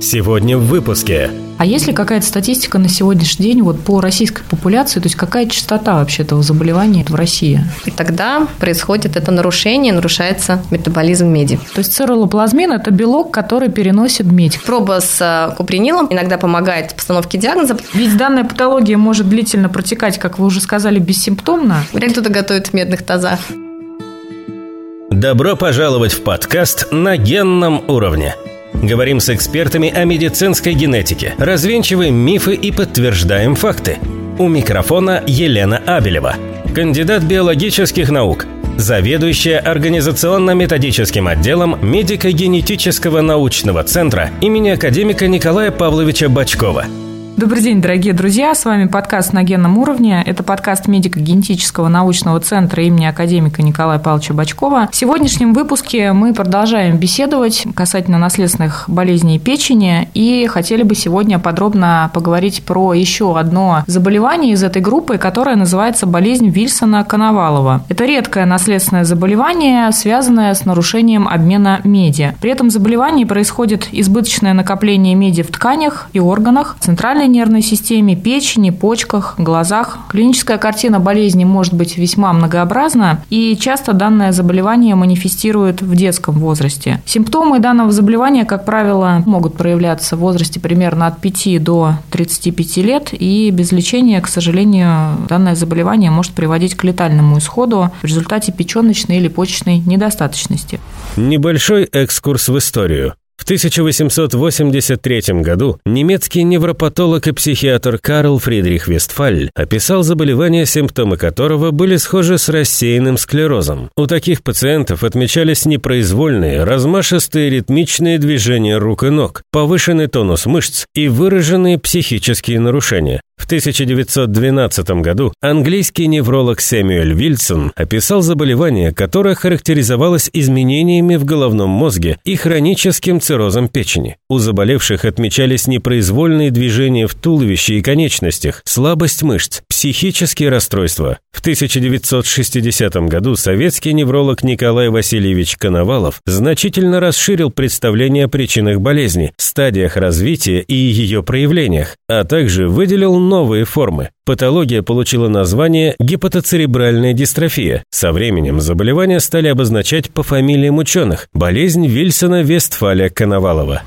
Сегодня в выпуске. А есть ли какая-то статистика на сегодняшний день вот по российской популяции, то есть какая частота вообще этого заболевания в России? И тогда происходит это нарушение, нарушается метаболизм меди. То есть цирролоплазмин – это белок, который переносит медь. Проба с э, купринилом иногда помогает в постановке диагноза. Ведь данная патология может длительно протекать, как вы уже сказали, бессимптомно. Вряд кто-то готовит в медных тазах. Добро пожаловать в подкаст «На генном уровне». Говорим с экспертами о медицинской генетике, развенчиваем мифы и подтверждаем факты. У микрофона Елена Абелева, кандидат биологических наук, заведующая организационно-методическим отделом медико-генетического научного центра имени академика Николая Павловича Бачкова – Добрый день, дорогие друзья. С вами подкаст «На генном уровне». Это подкаст медико-генетического научного центра имени академика Николая Павловича Бачкова. В сегодняшнем выпуске мы продолжаем беседовать касательно наследственных болезней печени и хотели бы сегодня подробно поговорить про еще одно заболевание из этой группы, которое называется болезнь Вильсона-Коновалова. Это редкое наследственное заболевание, связанное с нарушением обмена меди. При этом заболевании происходит избыточное накопление меди в тканях и органах, центральной нервной системе, печени, почках, глазах. Клиническая картина болезни может быть весьма многообразна, и часто данное заболевание манифестирует в детском возрасте. Симптомы данного заболевания, как правило, могут проявляться в возрасте примерно от 5 до 35 лет, и без лечения, к сожалению, данное заболевание может приводить к летальному исходу в результате печеночной или почечной недостаточности. Небольшой экскурс в историю. В 1883 году немецкий невропатолог и психиатр Карл Фридрих Вестфаль описал заболевание, симптомы которого были схожи с рассеянным склерозом. У таких пациентов отмечались непроизвольные, размашистые ритмичные движения рук и ног, повышенный тонус мышц и выраженные психические нарушения. В 1912 году английский невролог Сэмюэль Вильсон описал заболевание, которое характеризовалось изменениями в головном мозге и хроническим циррозом печени. У заболевших отмечались непроизвольные движения в туловище и конечностях, слабость мышц, психические расстройства. В 1960 году советский невролог Николай Васильевич Коновалов значительно расширил представление о причинах болезни, стадиях развития и ее проявлениях, а также выделил новые формы. Патология получила название гепатоцеребральная дистрофия. Со временем заболевания стали обозначать по фамилиям ученых – болезнь Вильсона-Вестфаля-Коновалова.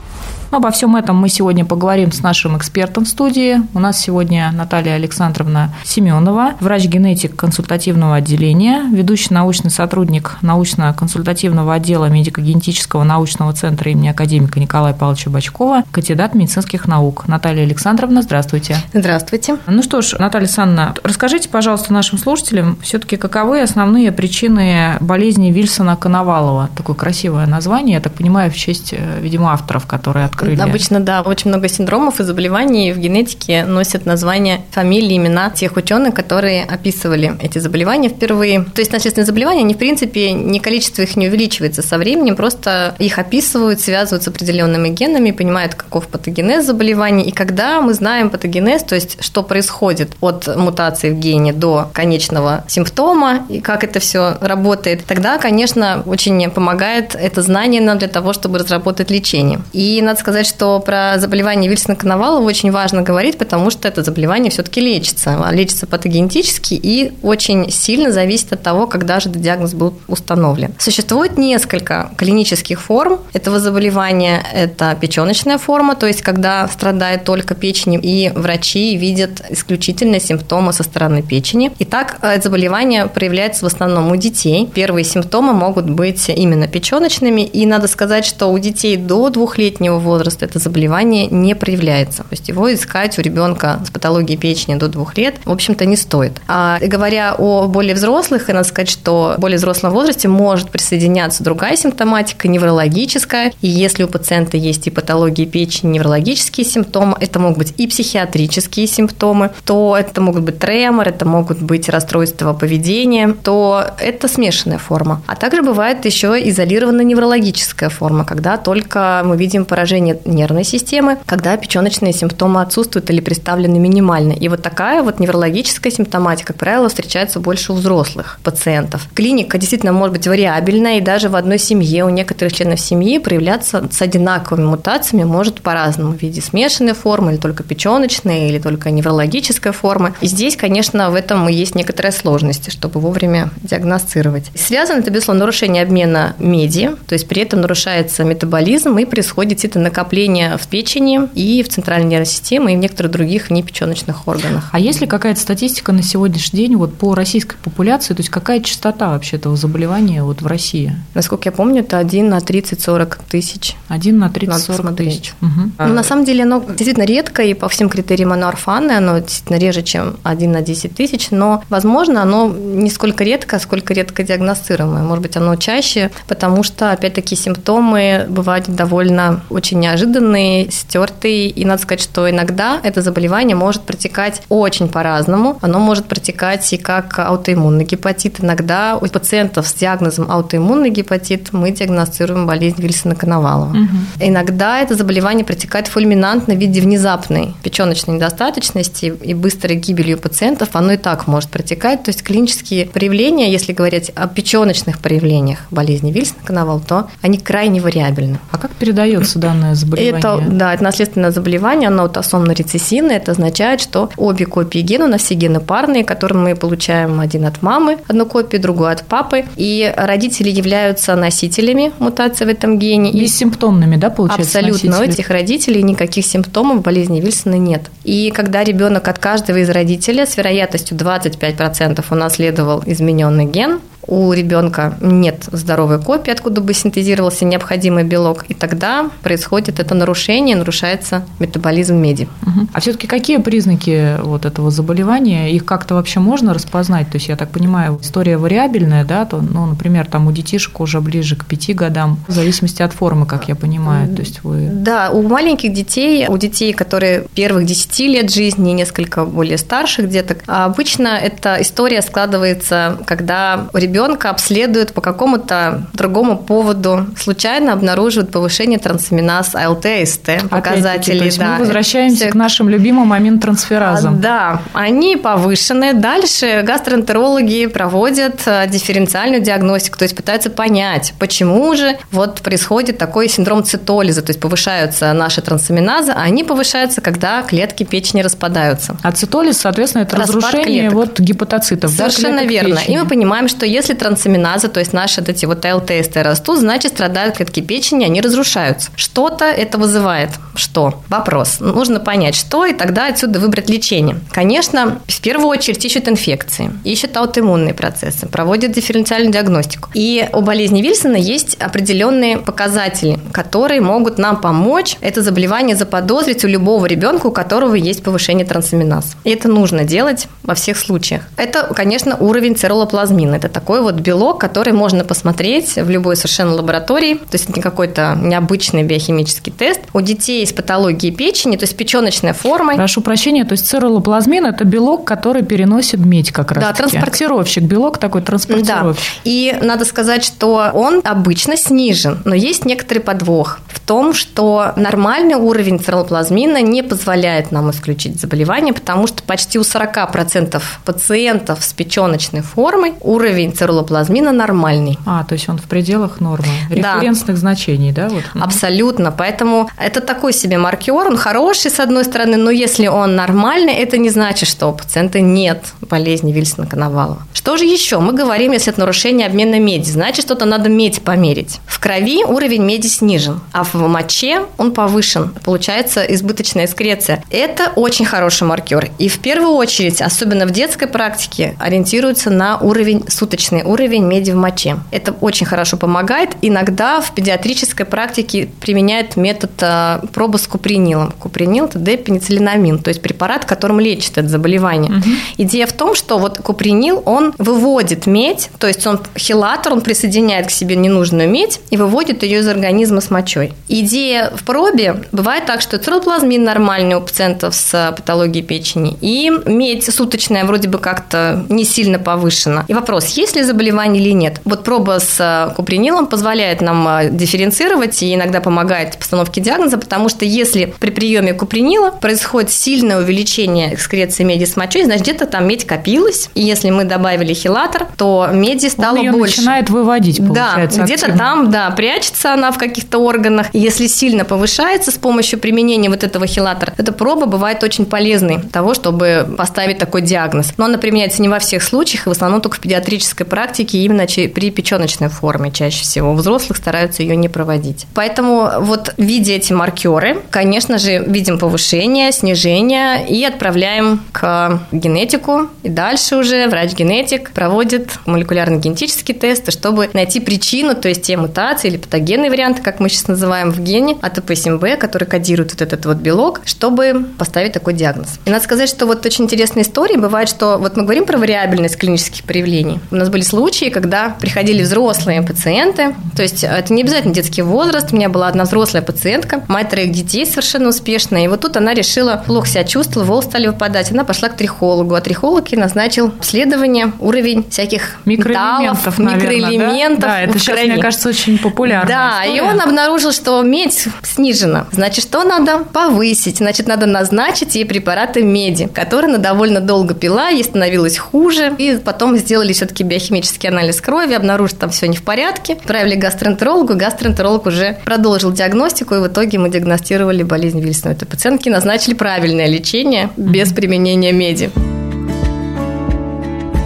Обо всем этом мы сегодня поговорим с нашим экспертом в студии. У нас сегодня Наталья Александровна Семенова, врач-генетик консультативного отделения, ведущий научный сотрудник научно-консультативного отдела медико-генетического научного центра имени академика Николая Павловича Бачкова, кандидат медицинских наук. Наталья Александровна, здравствуйте. Здравствуйте. Ну что ж, Наталья Александровна, расскажите, пожалуйста, нашим слушателям, все-таки каковы основные причины болезни Вильсона-Коновалова? Такое красивое название, я так понимаю, в честь, э, видимо, авторов, которые открыли крылья. Обычно, да, очень много синдромов и заболеваний в генетике носят название фамилии, имена тех ученых, которые описывали эти заболевания впервые. То есть наследственные заболевания, они, в принципе, не количество их не увеличивается со временем, просто их описывают, связывают с определенными генами, понимают, каков патогенез заболеваний. И когда мы знаем патогенез, то есть что происходит от мутации в гене до конечного симптома и как это все работает, тогда, конечно, очень помогает это знание нам для того, чтобы разработать лечение. И надо сказать, сказать, что про заболевание Вильсона-Коновалова очень важно говорить, потому что это заболевание все-таки лечится. А лечится патогенетически и очень сильно зависит от того, когда же диагноз был установлен. Существует несколько клинических форм этого заболевания. Это печеночная форма, то есть когда страдает только печень, и врачи видят исключительно симптомы со стороны печени. И так это заболевание проявляется в основном у детей. Первые симптомы могут быть именно печеночными, и надо сказать, что у детей до двухлетнего возраста возраста это заболевание не проявляется. То есть его искать у ребенка с патологией печени до двух лет, в общем-то, не стоит. А говоря о более взрослых, и надо сказать, что в более взрослом возрасте может присоединяться другая симптоматика, неврологическая. И если у пациента есть и патологии печени, неврологические симптомы, это могут быть и психиатрические симптомы, то это могут быть тремор, это могут быть расстройства поведения, то это смешанная форма. А также бывает еще изолированная неврологическая форма, когда только мы видим поражение нарушение нервной системы, когда печеночные симптомы отсутствуют или представлены минимально. И вот такая вот неврологическая симптоматика, как правило, встречается больше у взрослых пациентов. Клиника действительно может быть вариабельная, и даже в одной семье у некоторых членов семьи проявляться с одинаковыми мутациями может по-разному в виде смешанной формы, или только печеночной, или только неврологической формы. И здесь, конечно, в этом и есть некоторая сложность, чтобы вовремя диагностировать. Связано это, безусловно, нарушение обмена меди, то есть при этом нарушается метаболизм и происходит это накопление в печени и в центральной нервной системе и в некоторых других непеченочных органах. А есть ли какая-то статистика на сегодняшний день вот по российской популяции, то есть какая частота вообще этого заболевания вот в России? Насколько я помню, это 1 на 30-40 тысяч. 1 на 30-40 тысяч. Угу. Ну, на самом деле оно действительно редко, и по всем критериям оно орфанное, оно действительно реже, чем 1 на 10 тысяч, но, возможно, оно не сколько редко, сколько редко диагностируемое. Может быть, оно чаще, потому что, опять-таки, симптомы бывают довольно очень неожиданные, стертые, и надо сказать, что иногда это заболевание может протекать очень по-разному. Оно может протекать и как аутоиммунный гепатит. Иногда у пациентов с диагнозом аутоиммунный гепатит мы диагностируем болезнь Вильсона-Коновалова. Угу. Иногда это заболевание протекает фульминантно в виде внезапной печеночной недостаточности и быстрой гибелью пациентов. Оно и так может протекать. То есть клинические проявления, если говорить о печеночных проявлениях болезни Вильсона-Коновал, то они крайне вариабельны. А как передается данное заболевание? Это, да, это наследственное заболевание, оно аутосомно-рецессивное. Это означает, что обе копии гена, у нас все гены парные, которые мы получаем один от мамы, одну копию, другую от папы. И родители являются носителями мутации в этом гене. Бессимптомными, да, получается? Абсолютно. Носители? У этих родителей никаких симптомов болезни Вильсона нет. И когда ребенок от каждого из родителей с вероятностью 25% унаследовал измененный ген, у ребенка нет здоровой копии, откуда бы синтезировался необходимый белок, и тогда происходит это нарушение, нарушается метаболизм меди. Угу. А все-таки какие признаки вот этого заболевания? Их как-то вообще можно распознать? То есть, я так понимаю, история вариабельная, да, то, ну, например, там у детишек уже ближе к пяти годам, в зависимости от формы, как я понимаю. То есть вы... Да, у маленьких детей, у детей, которые первых 10 лет жизни, несколько более старших деток, обычно эта история складывается, когда ребенок ребенка обследуют по какому-то другому поводу, случайно обнаруживают повышение трансаминаз АЛТ, СТ показателей. Есть да. мы возвращаемся Все... к нашим любимым аминтрансферазам. А, да, они повышены. Дальше гастроэнтерологи проводят э, дифференциальную диагностику, то есть пытаются понять, почему же вот происходит такой синдром цитолиза, то есть повышаются наши трансаминазы, а они повышаются, когда клетки печени распадаются. А цитолиз, соответственно, это Распад разрушение клеток. вот гепатоцитов. Совершенно да, верно. Печени. И мы понимаем, что если если трансаминаза, то есть наши вот эти вот ЛТСТ растут, значит страдают клетки печени, они разрушаются. Что-то это вызывает. Что? Вопрос. Нужно понять, что, и тогда отсюда выбрать лечение. Конечно, в первую очередь ищут инфекции, ищут аутоиммунные процессы, проводят дифференциальную диагностику. И у болезни Вильсона есть определенные показатели, которые могут нам помочь это заболевание заподозрить у любого ребенка, у которого есть повышение трансаминаз. И это нужно делать во всех случаях. Это, конечно, уровень церолоплазмина. Это такой такой вот белок, который можно посмотреть в любой совершенно лаборатории. То есть это не какой-то необычный биохимический тест. У детей с патологией печени, то есть печеночной формой. Прошу прощения, то есть цирролоплазмин – это белок, который переносит медь как раз Да, транспортировщик, белок такой транспортировщик. Да. И надо сказать, что он обычно снижен, но есть некоторый подвох в том, что нормальный уровень цирролоплазмина не позволяет нам исключить заболевание, потому что почти у 40% пациентов с печеночной формой уровень цирролоплазмина нормальный. А, то есть он в пределах нормы, референсных да. значений, да? Вот. Абсолютно, поэтому это такой себе маркер, он хороший с одной стороны, но если он нормальный, это не значит, что у пациента нет болезни Вильсона-Коновалова. Что же еще? Мы говорим, если это нарушение обмена меди, значит, что-то надо медь померить. В крови уровень меди снижен, а в моче он повышен. Получается избыточная экскреция. Это очень хороший маркер. И в первую очередь, особенно в детской практике, ориентируется на уровень суточный избыточный уровень меди в моче. Это очень хорошо помогает. Иногда в педиатрической практике применяют метод э, пробы с купринилом. Купринил – это депенициллинамин, то есть препарат, которым лечит это заболевание. Угу. Идея в том, что вот купринил, он выводит медь, то есть он хилатор, он присоединяет к себе ненужную медь и выводит ее из организма с мочой. Идея в пробе бывает так, что цирроплазмин нормальный у пациентов с патологией печени, и медь суточная вроде бы как-то не сильно повышена. И вопрос, есть ли заболевание или нет. Вот проба с купринилом позволяет нам а, дифференцировать и иногда помогает в постановке диагноза, потому что если при приеме купринила происходит сильное увеличение экскреции меди с мочой, значит, где-то там медь копилась, и если мы добавили хилатор, то меди стало Он ее больше. начинает выводить, получается, Да, где-то там, да, прячется она в каких-то органах. И Если сильно повышается с помощью применения вот этого хилатора, эта проба бывает очень полезной того, чтобы поставить такой диагноз. Но она применяется не во всех случаях, и в основном только в педиатрической практике, именно при печеночной форме чаще всего. У взрослых стараются ее не проводить. Поэтому вот видя эти маркеры, конечно же, видим повышение, снижение и отправляем к генетику. И дальше уже врач-генетик проводит молекулярно-генетические тесты, чтобы найти причину, то есть те мутации или патогенные варианты, как мы сейчас называем в гене АТП-7B, который кодирует вот этот вот белок, чтобы поставить такой диагноз. И надо сказать, что вот очень интересная история. Бывает, что вот мы говорим про вариабельность клинических проявлений. У нас были случаи, когда приходили взрослые пациенты, то есть это не обязательно детский возраст. У меня была одна взрослая пациентка, мать троих детей совершенно успешная. И вот тут она решила, плохо себя чувствовала, волосы стали выпадать. Она пошла к трихологу, а трихолог ей назначил исследование, уровень всяких Микроэлементов, металлов, наверное, да? микроэлементов Да, это в сейчас, крови. мне кажется, очень популярно. Да, и он обнаружил, что медь снижена. Значит, что надо повысить? Значит, надо назначить ей препараты меди, которые она довольно долго пила, ей становилось хуже. И потом сделали все-таки биохимический анализ крови, обнаружили, там все не в порядке. Отправили к гастроэнтерологу, гастроэнтеролог уже продолжил диагностику, и в итоге мы диагностировали болезнь Вильсона у этой пациентки, назначили правильное лечение без применения меди.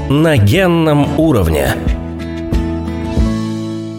На генном уровне.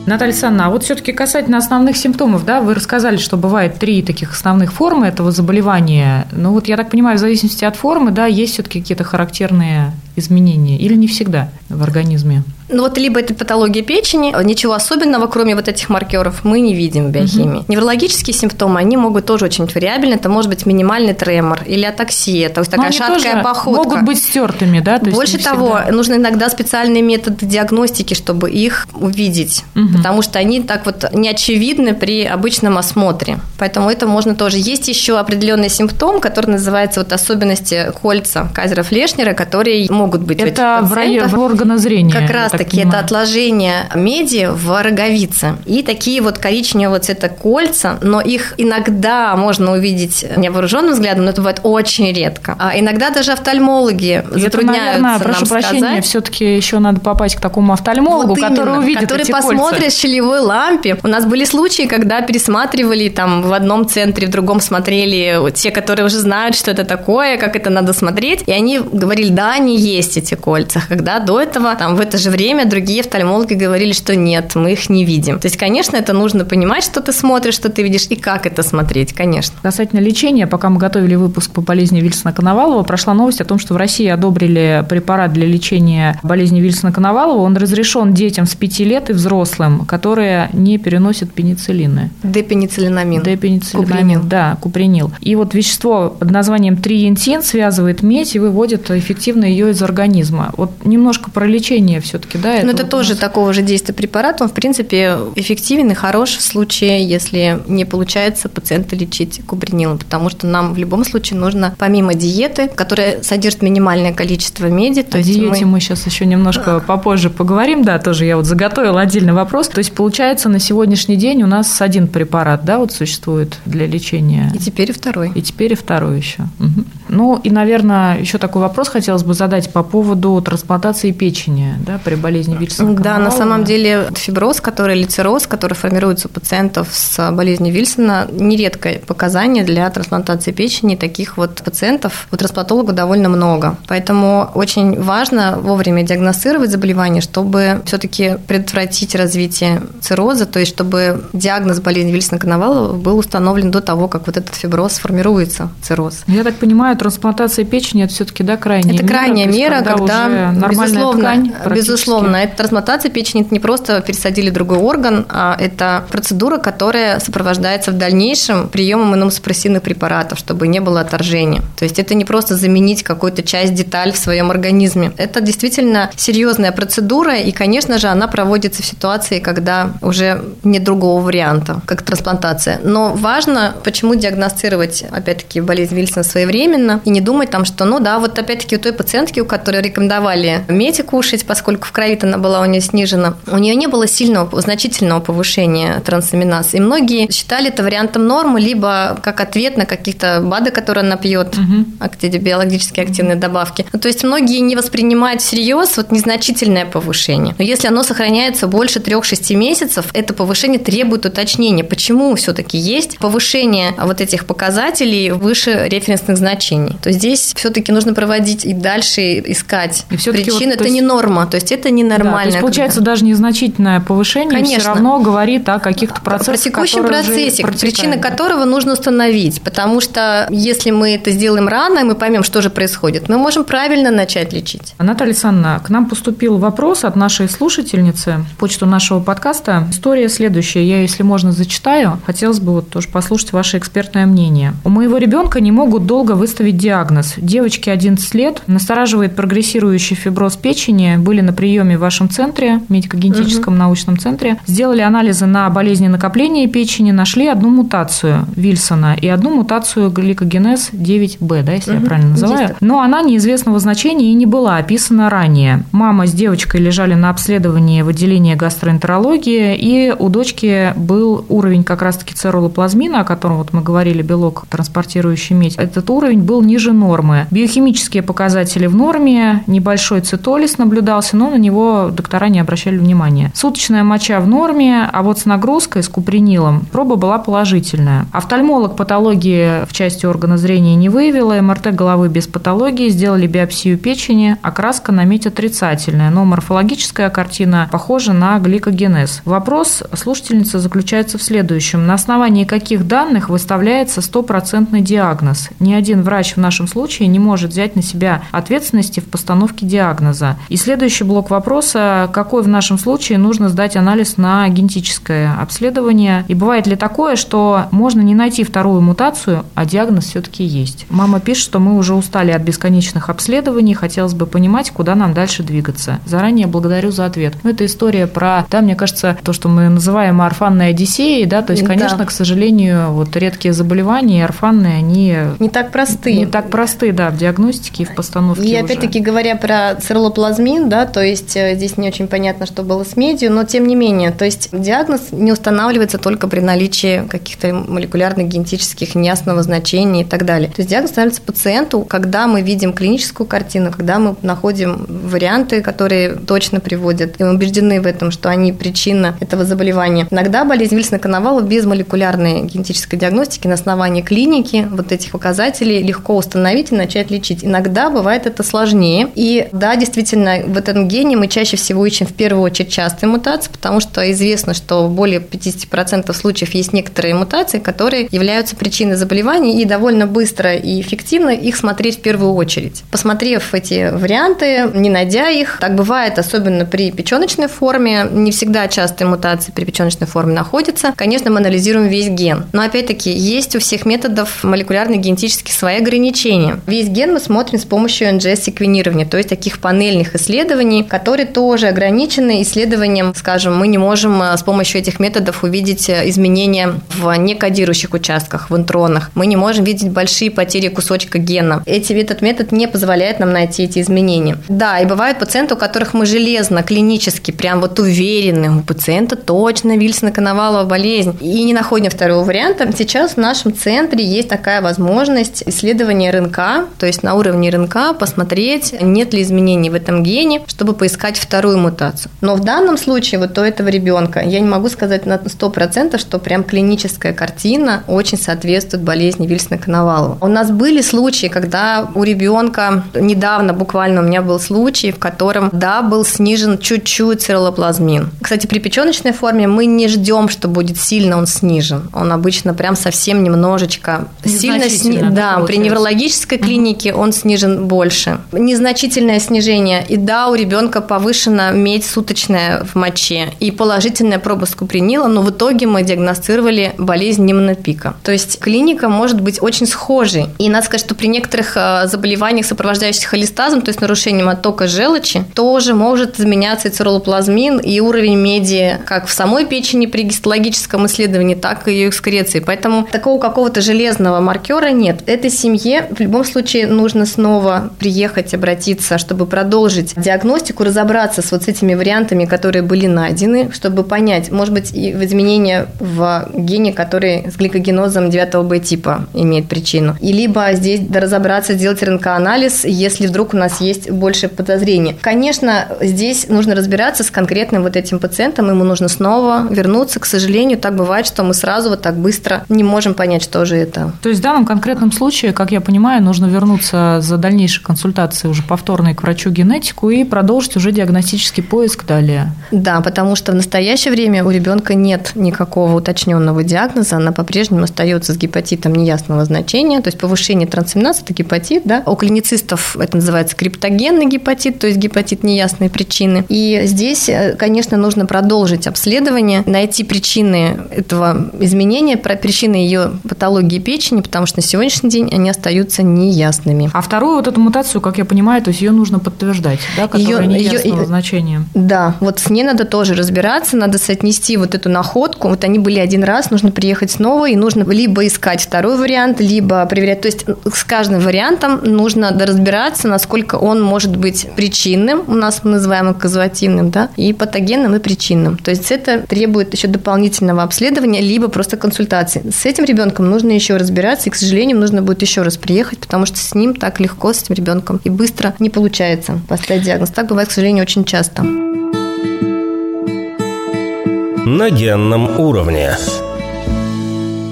Наталья Александровна, а вот все-таки касательно основных симптомов, да, вы рассказали, что бывает три таких основных формы этого заболевания. Ну вот я так понимаю, в зависимости от формы, да, есть все-таки какие-то характерные изменения или не всегда в организме? Ну вот либо это патология печени, ничего особенного, кроме вот этих маркеров, мы не видим в биохимии. Неврологические симптомы, они могут тоже очень вариабельны. Это может быть минимальный тремор или атаксия, то есть Но такая шаткая походка. могут быть стертыми, да? То Больше того, нужно иногда специальные методы диагностики, чтобы их увидеть, Мгм. потому что они так вот не очевидны при обычном осмотре. Поэтому это можно тоже. Есть еще определенный симптом, который называется вот особенности кольца Кайзера Флешнера, которые могут быть у этих это в районе в органа зрения. Как раз так таки это понимаю. отложение меди в роговице. И такие вот коричневого цвета кольца, но их иногда можно увидеть невооруженным взглядом, но это бывает очень редко. А иногда даже офтальмологи это, затрудняются наверное, прошу нам прощения, сказать. все-таки еще надо попасть к такому офтальмологу, Вот который именно, увидит который эти посмотрит кольца. в щелевой лампе. У нас были случаи, когда пересматривали там в одном центре, в другом смотрели те, которые уже знают, что это такое, как это надо смотреть, и они говорили, да, они есть эти кольца. Когда до этого, там в это же время другие офтальмологи говорили, что нет, мы их не видим. То есть, конечно, это нужно понимать, что ты смотришь, что ты видишь, и как это смотреть, конечно. Касательно лечения, пока мы готовили выпуск по болезни Вильсона-Коновалова, прошла новость о том, что в России одобрили препарат для лечения болезни Вильсона-Коновалова. Он разрешен детям с 5 лет и взрослым, которые не переносят пенициллины. Депенициллинамин. Депенициллинамин, Купринил. да, купринил. И вот вещество под названием триентин связывает медь и выводит эффективно ее из организма. Вот немножко про лечение все-таки, да? Но это вот у тоже нас- такого же действия препарат. Он, в принципе, эффективен и хорош в случае, если не получается пациента лечить кубринилом, потому что нам в любом случае нужно, помимо диеты, которая содержит минимальное количество меди, то О есть диете мы- мы сейчас еще немножко попозже поговорим, да, тоже я вот заготовила отдельный вопрос. То есть, получается, на сегодняшний день у нас один препарат, да, вот существует для лечения. И теперь и второй. И теперь и второй еще. Мгм. Ну и, наверное, еще такой вопрос хотелось бы задать по поводу трансплантации печени, да, при болезни Вильсона. Да, на самом деле фиброз, который или цирроз, который формируется у пациентов с болезнью Вильсона, нередкое показание для трансплантации печени. Таких вот пациентов у трансплантолога довольно много. Поэтому очень важно вовремя диагностировать заболевание, чтобы все-таки предотвратить развитие цирроза, то есть чтобы диагноз болезни Вильсона-Коновалова был установлен до того, как вот этот фиброз сформируется, цирроз. Я так понимаю, трансплантация печени это все-таки да, крайняя Это мера, крайняя есть мера, когда, когда безусловно, ткань безусловно, эта трансплантация печени это не просто пересадили другой орган, а это процедура, которая сопровождается в дальнейшем приемом иммуносупрессивных препаратов, чтобы не было отторжения. То есть это не просто заменить какую-то часть деталь в своем организме. Это действительно серьезная процедура, и, конечно же, она проводится в ситуации, когда уже нет другого варианта, как трансплантация. Но важно, почему диагностировать, опять-таки, болезнь Вильсона своевременно и не думать там, что, ну да, вот опять-таки у той пациентки, у которой рекомендовали меди кушать, поскольку в крови она была у нее снижена, у нее не было сильного, значительного повышения трансаминаз. И многие считали это вариантом нормы, либо как ответ на каких-то БАДы, которые она пьет, угу. биологически активные добавки. Ну, то есть многие не воспринимают всерьез вот незначительное повышение. Но если оно сохраняется больше 3-6 месяцев, это повышение требует уточнения, почему все-таки есть повышение вот этих показателей выше референсных значений. То здесь все-таки нужно проводить и дальше искать и причины. Вот, это есть... не норма, то есть это ненормально. Да, то есть, получается, когда... даже незначительное повышение Конечно. все равно говорит о каких-то процессах, Про текущем процессе, причины которого нужно установить, потому что если мы это сделаем рано, мы поймем, что же происходит, мы можем правильно начать лечить. Наталья Александровна, к нам поступил вопрос от нашей слушательницы, почту нашего подкаста. История следующая, я, если можно, зачитаю. Хотелось бы вот тоже послушать ваше экспертное мнение. У моего ребенка не могут долго выставить диагноз. Девочке 11 лет, настораживает прогрессирующий фиброз печени, были на приеме в вашем центре, медико-генетическом угу. научном центре, сделали анализы на болезни накопления печени, нашли одну мутацию Вильсона и одну мутацию гликогенез 9B, да, если угу. я правильно называю. Но она неизвестного значения и не была описана ранее. Мама с девочкой лежали на обследовании в отделении гастроэнтерологии, и у дочки был уровень как раз-таки церулоплазмина, о котором вот мы говорили, белок, транспортирующий медь. Этот уровень был ниже нормы. Биохимические показатели в норме, небольшой цитолиз наблюдался, но на него доктора не обращали внимания. Суточная моча в норме, а вот с нагрузкой, с купринилом, проба была положительная. Офтальмолог патологии в части органа зрения не выявила, МРТ головы без патологии, сделали биопсию печени, окраска на медь отрицательная, но морфологическая картина похожа на гликогенез. Вопрос слушательницы заключается в следующем. На основании каких данных выставляется стопроцентный диагноз? Ни один врач в нашем случае не может взять на себя ответственности в постановке диагноза. И следующий блок вопроса, какой в нашем случае нужно сдать анализ на генетическое обследование? И бывает ли такое, что можно не найти вторую мутацию, а диагноз все-таки есть? Мама пишет, что мы уже устали от бесконечных обследований, хотелось бы понимать, куда нам дальше двигаться. Заранее благодарю за ответ. Ну, это история про, да, мне кажется, то, что мы называем орфанной одиссеей, да, то есть, конечно, да. к сожалению, вот редкие заболевания, орфанные, они... Не так просты. Не так просты, да, в диагностике и в постановке И опять-таки говоря про циролоплазмин, да, то есть э, здесь не очень понятно, что было с медью, но тем не менее, то есть диагноз не устанавливается только при наличии каких-то молекулярных генетических неясного значения и так далее. То есть диагноз становится пациенту, когда мы видим клиническую картину, когда мы находим варианты, которые точно приводят, и мы убеждены в этом, что они причина этого заболевания. Иногда болезнь Вильсона-Коновалова без молекулярной генетической диагностики на основании клиники вот этих показателей легко установить и начать лечить. Иногда бывает это сложнее. И да, действительно, в этом гене мы чаще всего ищем в первую очередь частые мутации, потому что известно, что в более 50% случаев есть некоторые мутации, которые являются причиной заболеваний, и довольно быстро и эффективно их смотреть в первую очередь. Посмотрев эти варианты, не найдя их, так бывает, особенно при печеночной форме, не всегда частые мутации при печеночной форме находятся. Конечно, мы анализируем весь ген. Но опять-таки, есть у всех методов молекулярно-генетических свои ограничения. Весь ген мы смотрим с помощью NGS-секвенирования, то есть таких панельных исследований, которые тоже ограничены исследованием, скажем, мы не можем э, с помощью этих методов увидеть э, изменения в некодирующих участках, в интронах. Мы не можем видеть большие потери кусочка гена. Эти, этот метод не позволяет нам найти эти изменения. Да, и бывают пациенты, у которых мы железно, клинически, прям вот уверены, у пациента точно Вильсона-Коновалова болезнь, и не находим второго варианта. Сейчас в нашем центре есть такая возможность исследования РНК, то есть на уровне РНК посмотреть, нет ли изменений в этом гене, чтобы поискать вторую мутацию. Но в данном случае вот у этого ребенка я не могу сказать на 100%, что прям клиническая картина очень соответствует болезни Вильсона-Коновалова. У нас были случаи, когда у ребенка недавно буквально у меня был случай, в котором, да, был снижен чуть-чуть циролоплазмин. Кстати, при печеночной форме мы не ждем, что будет сильно он снижен. Он обычно прям совсем немножечко сильно сни... Да, при неврологической клинике он снижен больше. Незначительное снижение. И да, у ребенка повышена медь суточная в моче и положительная проба скупринила, но в итоге мы диагностировали болезнь немонопика. То есть клиника может быть очень схожей. И надо сказать, что при некоторых э, заболеваниях, сопровождающихся холестазом, то есть нарушением оттока желчи, тоже может изменяться и циролоплазмин, и уровень меди как в самой печени при гистологическом исследовании, так и ее экскреции. Поэтому такого какого-то железного маркера нет. Этой семье в любом случае нужно снова приехать, обратиться, чтобы продолжить диагностику, разобраться с вот с этими вариантами, которые были найдены, чтобы понять, может быть, и изменения в гене, который с гликогенозом 9 Б типа имеет причину. И либо здесь разобраться, сделать РНК-анализ, если вдруг у нас есть больше подозрений. Конечно, здесь нужно разбираться с конкретным вот этим пациентом, ему нужно снова вернуться. К сожалению, так бывает, что мы сразу вот так быстро не можем понять, что же это. То есть в данном конкретном случае, как я понимаю, нужно вернуться за дальнейшей консультацией уже повторной к врачу-генетику и продолжить уже диагностический поиск далее. Да, потому что в настоящее время у ребенка нет никакого уточненного диагноза, она по-прежнему остается с гепатитом неясного значения, то есть повышение трансаминаза – это гепатит, да. У клиницистов это называется криптогенный гепатит, то есть гепатит неясной причины. И здесь, э, конечно, нужно продолжить обследование, найти причины этого изменения, причины ее патологии печени, потому что на сегодняшний день они остаются неясными. А вторую вот эту мутацию, как я понимаю, то есть ее нужно подтверждать, да, которая ее, неясного ее, значения. Да, вот с ней надо тоже разбираться, надо соотнести вот эту находку. Вот они были один раз, нужно приехать снова, и нужно либо искать второй вариант, либо проверять. То есть с каждым вариантом нужно разбираться, насколько он может быть причинным, у нас мы называем казуативным, да, и патогенным, и причинным. То есть это требует еще дополнительного обследования, либо просто консультации. С этим ребенком нужно еще разбираться, и, к сожалению, нужно будет еще раз приехать, потому что с ним так легко, с этим ребенком, и быстро не получается поставить диагноз. Так бывает, к сожалению, очень часто. На генном уровне.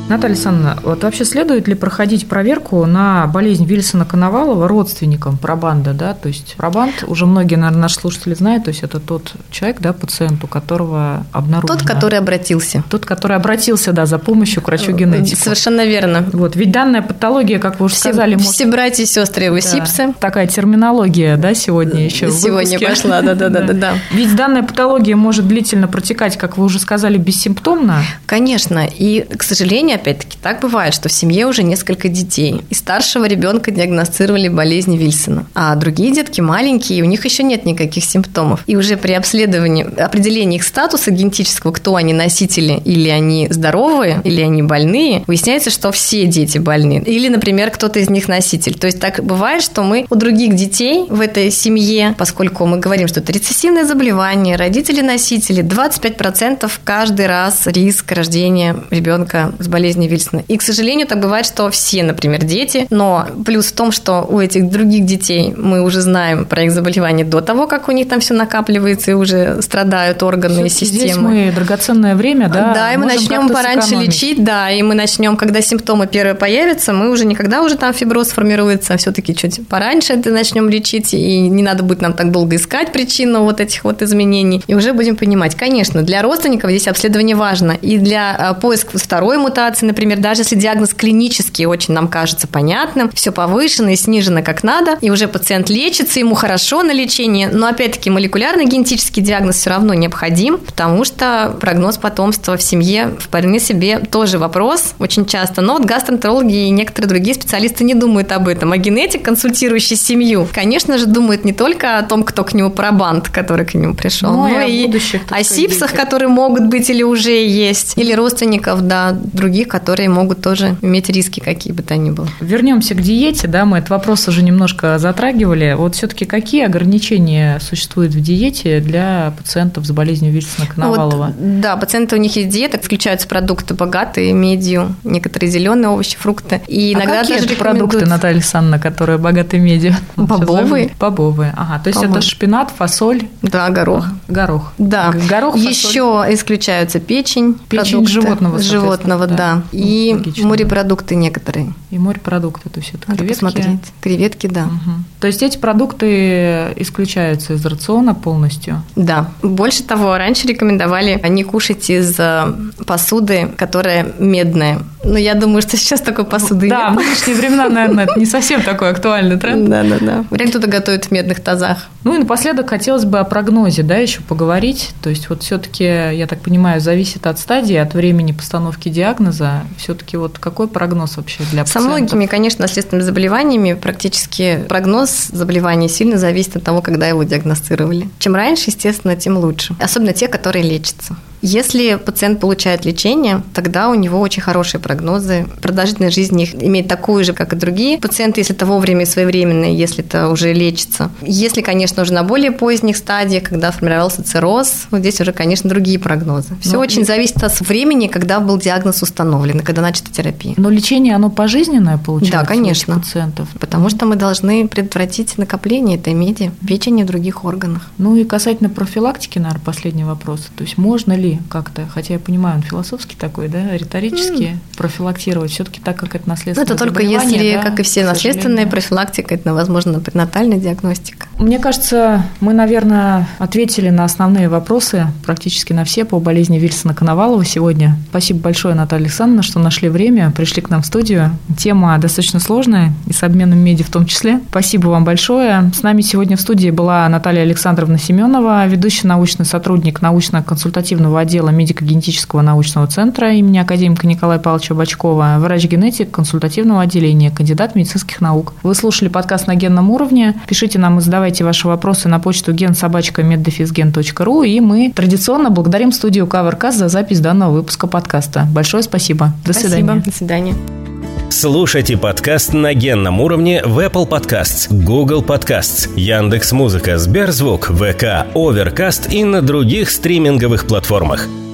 Наталья Александровна, вот вообще следует ли проходить проверку на болезнь Вильсона-Коновалова родственникам пробанда, да? То есть пробанд, уже многие, наверное, наши слушатели знают, то есть это тот человек, да, пациент, у которого обнаружено... Тот, который обратился. Тот, который обратился, да, за помощью к врачу-генетику. Совершенно верно. Вот, ведь данная патология, как вы уже все, сказали... Все может... братья и сестры его да. Такая терминология, да, сегодня еще Сегодня пошла, да-да-да. Ведь данная патология может длительно протекать, как вы уже сказали, бессимптомно. Конечно, и, к сожалению, опять-таки, так бывает, что в семье уже несколько детей, и старшего ребенка диагностировали болезнь Вильсона, а другие детки маленькие, и у них еще нет никаких симптомов. И уже при обследовании, определении их статуса генетического, кто они носители, или они здоровые, или они больные, выясняется, что все дети больны. Или, например, кто-то из них носитель. То есть так бывает, что мы у других детей в этой семье, поскольку мы говорим, что это рецессивное заболевание, родители-носители, 25% каждый раз риск рождения ребенка с болезнью болезни Вильсона. И, к сожалению, так бывает, что все, например, дети, но плюс в том, что у этих других детей мы уже знаем про их заболевание до того, как у них там все накапливается и уже страдают органы и системы. Здесь мы драгоценное время, да? Да, и мы начнем пораньше лечить, да, и мы начнем, когда симптомы первые появятся, мы уже никогда уже там фиброз формируется, а все-таки чуть пораньше это начнем лечить, и не надо будет нам так долго искать причину вот этих вот изменений, и уже будем понимать. Конечно, для родственников здесь обследование важно, и для а, поиска второй мутации, ситуации, например, даже если диагноз клинический очень нам кажется понятным, все повышено и снижено как надо, и уже пациент лечится, ему хорошо на лечении, но опять-таки молекулярно-генетический диагноз все равно необходим, потому что прогноз потомства в семье вполне себе тоже вопрос очень часто. Но вот гастроэнтерологи и некоторые другие специалисты не думают об этом. А генетик, консультирующий семью, конечно же, думает не только о том, кто к нему пробанд, который к нему пришел, ну, но, и, будущих, о сипсах, которые могут быть или уже есть, или родственников, да, других которые могут тоже иметь риски какие бы то ни было. Вернемся к диете, да, мы этот вопрос уже немножко затрагивали. Вот все-таки какие ограничения существуют в диете для пациентов с болезнью Вильсона-Коновалова? Вот, да, пациенты у них есть диета, включаются продукты богатые медью, некоторые зеленые овощи, фрукты. И а иногда какие даже продукты, Наталья Александровна, которые богаты медью? Бобовые. Бобовые. Ага, то есть Бобовые. это шпинат, фасоль. Да, горох. Горох. Да. Горох, фасоль. Еще исключаются печень. Печень животного. Животного, да. да. И Логично. морепродукты некоторые. И морепродукты, то есть это Надо креветки. посмотреть. Креветки, да. Угу. То есть эти продукты исключаются из рациона полностью? Да. Больше того, раньше рекомендовали не кушать из э, посуды, которая медная. Но я думаю, что сейчас такой посуды Да, в нет. нынешние времена, наверное, это не совсем такой актуальный тренд. Да, да, да. Вряд ли кто-то готовит в медных тазах. Ну и напоследок хотелось бы о прогнозе, да, еще поговорить. То есть вот все-таки, я так понимаю, зависит от стадии, от времени постановки диагноза. Все-таки вот какой прогноз вообще для Со пациентов? Многими, конечно, наследственными заболеваниями практически прогноз заболевания сильно зависит от того, когда его диагностировали. Чем раньше, естественно, тем лучше. Особенно те, которые лечатся. Если пациент получает лечение, тогда у него очень хорошие прогнозы. Продолжительность жизни их имеет такую же, как и другие пациенты, если это вовремя и своевременно, если это уже лечится. Если, конечно, уже на более поздних стадиях, когда формировался цирроз, вот здесь уже, конечно, другие прогнозы. Все Ну, очень зависит от времени, когда был диагноз установлен и когда начата терапия. Но лечение, оно пожизненное получается Да, конечно. пациентов? Потому что мы должны предотвратить накопление этой меди в печени и в других органах. Ну и касательно профилактики, наверное, последний вопрос. То есть можно ли как-то, хотя я понимаю, он философский такой, да, риторический, профилактировать все-таки так, как это Ну, наследственное это только если, да, как и все наследственные, профилактика, это, возможно, пренатальная диагностика. Мне кажется, мы, наверное, ответили на основные вопросы, практически на все по болезни Вильсона Коновалова сегодня. Спасибо большое, Наталья Александровна, что нашли время, пришли к нам в студию. Тема достаточно сложная, и с обменом меди в том числе. Спасибо вам большое. С нами сегодня в студии была Наталья Александровна Семенова, ведущий научный сотрудник научно-консультативного отдела медико-генетического научного центра имени академика Николая Павловича Бачкова, врач-генетик консультативного отделения, кандидат медицинских наук. Вы слушали подкаст на генном уровне. Пишите нам и задавайте ваши вопросы на почту генсобачка.меддефизген.ру и мы традиционно благодарим студию CoverCast за запись данного выпуска подкаста. Большое спасибо. До свидания. До свидания. Слушайте подкаст на генном уровне в Apple Podcasts, Google Podcasts, Яндекс.Музыка, Сберзвук, ВК, Overcast и на других стриминговых платформах.